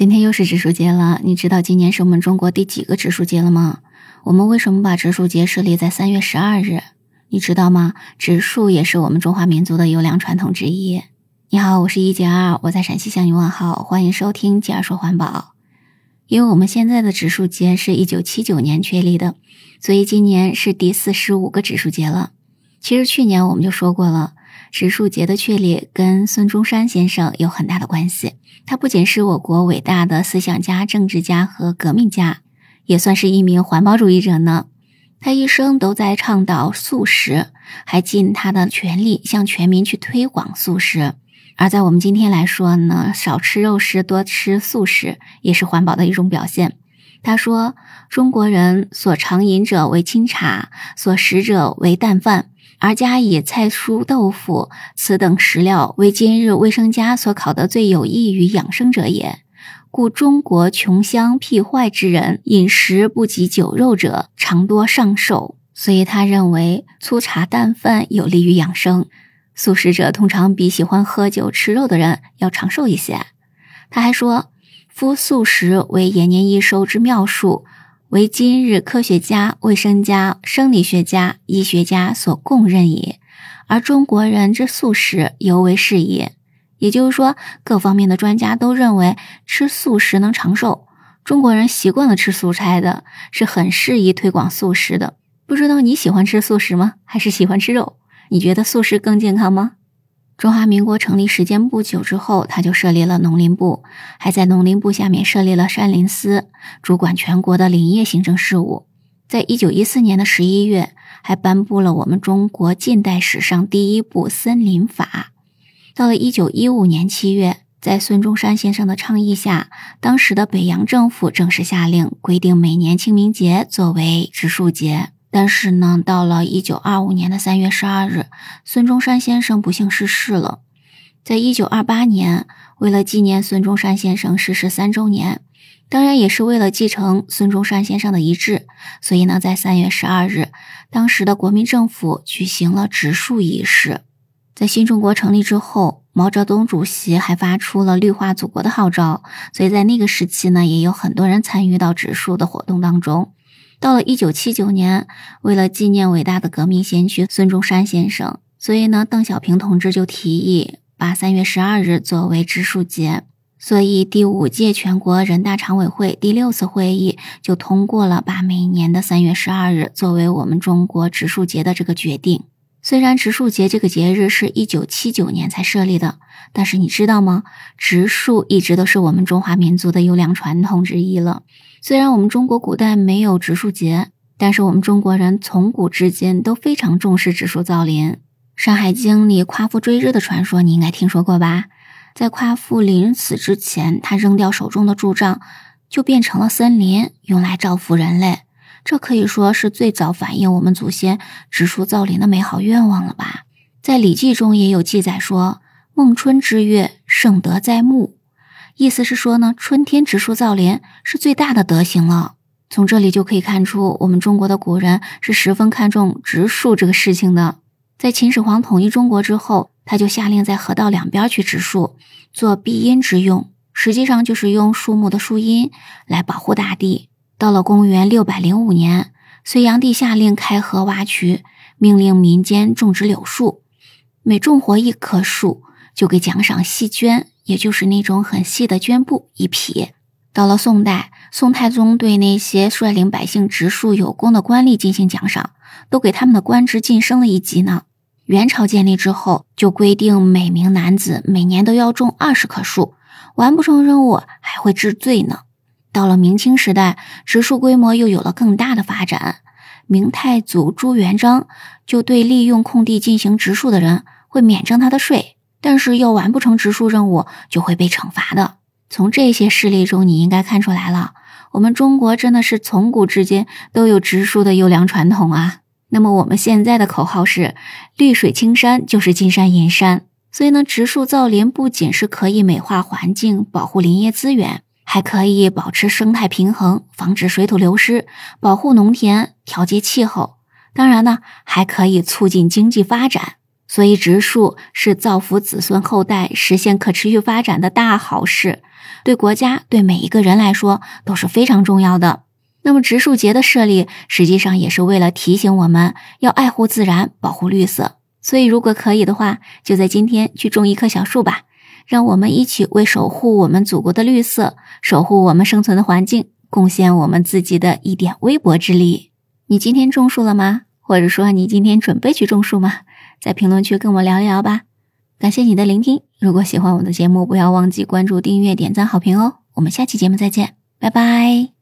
今天又是植树节了，你知道今年是我们中国第几个植树节了吗？我们为什么把植树节设立在三月十二日？你知道吗？植树也是我们中华民族的优良传统之一。你好，我是一姐二，我在陕西向你问好，欢迎收听姐儿说环保。因为我们现在的植树节是一九七九年确立的，所以今年是第四十五个植树节了。其实去年我们就说过了。植树节的确立跟孙中山先生有很大的关系。他不仅是我国伟大的思想家、政治家和革命家，也算是一名环保主义者呢。他一生都在倡导素食，还尽他的全力向全民去推广素食。而在我们今天来说呢，少吃肉食，多吃素食，也是环保的一种表现。他说：“中国人所常饮者为清茶，所食者为淡饭。”而加以菜蔬豆腐，此等食料为今日卫生家所考得最有益于养生者也。故中国穷乡僻坏之人，饮食不及酒肉者，常多上寿。所以他认为粗茶淡饭有利于养生，素食者通常比喜欢喝酒吃肉的人要长寿一些。他还说，夫素食为延年益寿之妙术。为今日科学家、卫生家、生理学家、医学家所共认也，而中国人之素食尤为是也。也就是说，各方面的专家都认为吃素食能长寿。中国人习惯了吃素菜的，是很适宜推广素食的。不知道你喜欢吃素食吗？还是喜欢吃肉？你觉得素食更健康吗？中华民国成立时间不久之后，他就设立了农林部，还在农林部下面设立了山林司，主管全国的林业行政事务。在一九一四年的十一月，还颁布了我们中国近代史上第一部森林法。到了一九一五年七月，在孙中山先生的倡议下，当时的北洋政府正式下令规定每年清明节作为植树节。但是呢，到了一九二五年的三月十二日，孙中山先生不幸逝世了。在一九二八年，为了纪念孙中山先生逝世三周年，当然也是为了继承孙中山先生的遗志，所以呢，在三月十二日，当时的国民政府举行了植树仪式。在新中国成立之后，毛泽东主席还发出了绿化祖国的号召，所以在那个时期呢，也有很多人参与到植树的活动当中。到了一九七九年，为了纪念伟大的革命先驱孙中山先生，所以呢，邓小平同志就提议把三月十二日作为植树节。所以第五届全国人大常委会第六次会议就通过了把每年的三月十二日作为我们中国植树节的这个决定。虽然植树节这个节日是一九七九年才设立的，但是你知道吗？植树一直都是我们中华民族的优良传统之一了。虽然我们中国古代没有植树节，但是我们中国人从古至今都非常重视植树造林。《山海经》里夸父追日的传说，你应该听说过吧？在夸父临死之前，他扔掉手中的柱杖，就变成了森林，用来造福人类。这可以说是最早反映我们祖先植树造林的美好愿望了吧？在《礼记》中也有记载说：“孟春之月，盛德在穆。”意思是说呢，春天植树造林是最大的德行了。从这里就可以看出，我们中国的古人是十分看重植树这个事情的。在秦始皇统一中国之后，他就下令在河道两边去植树，做避荫之用，实际上就是用树木的树荫来保护大地。到了公元六百零五年，隋炀帝下令开河挖渠，命令民间种植柳树，每种活一棵树就给奖赏细绢。也就是那种很细的绢布一匹。到了宋代，宋太宗对那些率领百姓植树有功的官吏进行奖赏，都给他们的官职晋升了一级呢。元朝建立之后，就规定每名男子每年都要种二十棵树，完不成任务还会治罪呢。到了明清时代，植树规模又有了更大的发展。明太祖朱元璋就对利用空地进行植树的人会免征他的税。但是要完不成植树任务，就会被惩罚的。从这些事例中，你应该看出来了，我们中国真的是从古至今都有植树的优良传统啊。那么我们现在的口号是“绿水青山就是金山银山”，所以呢，植树造林不仅是可以美化环境、保护林业资源，还可以保持生态平衡、防止水土流失、保护农田、调节气候。当然呢，还可以促进经济发展。所以，植树是造福子孙后代、实现可持续发展的大好事。对国家、对每一个人来说都是非常重要的。那么植树节的设立，实际上也是为了提醒我们要爱护自然、保护绿色。所以，如果可以的话，就在今天去种一棵小树吧，让我们一起为守护我们祖国的绿色、守护我们生存的环境，贡献我们自己的一点微薄之力。你今天种树了吗？或者说你今天准备去种树吗？在评论区跟我聊一聊吧。感谢你的聆听，如果喜欢我的节目，不要忘记关注、订阅、点赞、好评哦。我们下期节目再见，拜拜。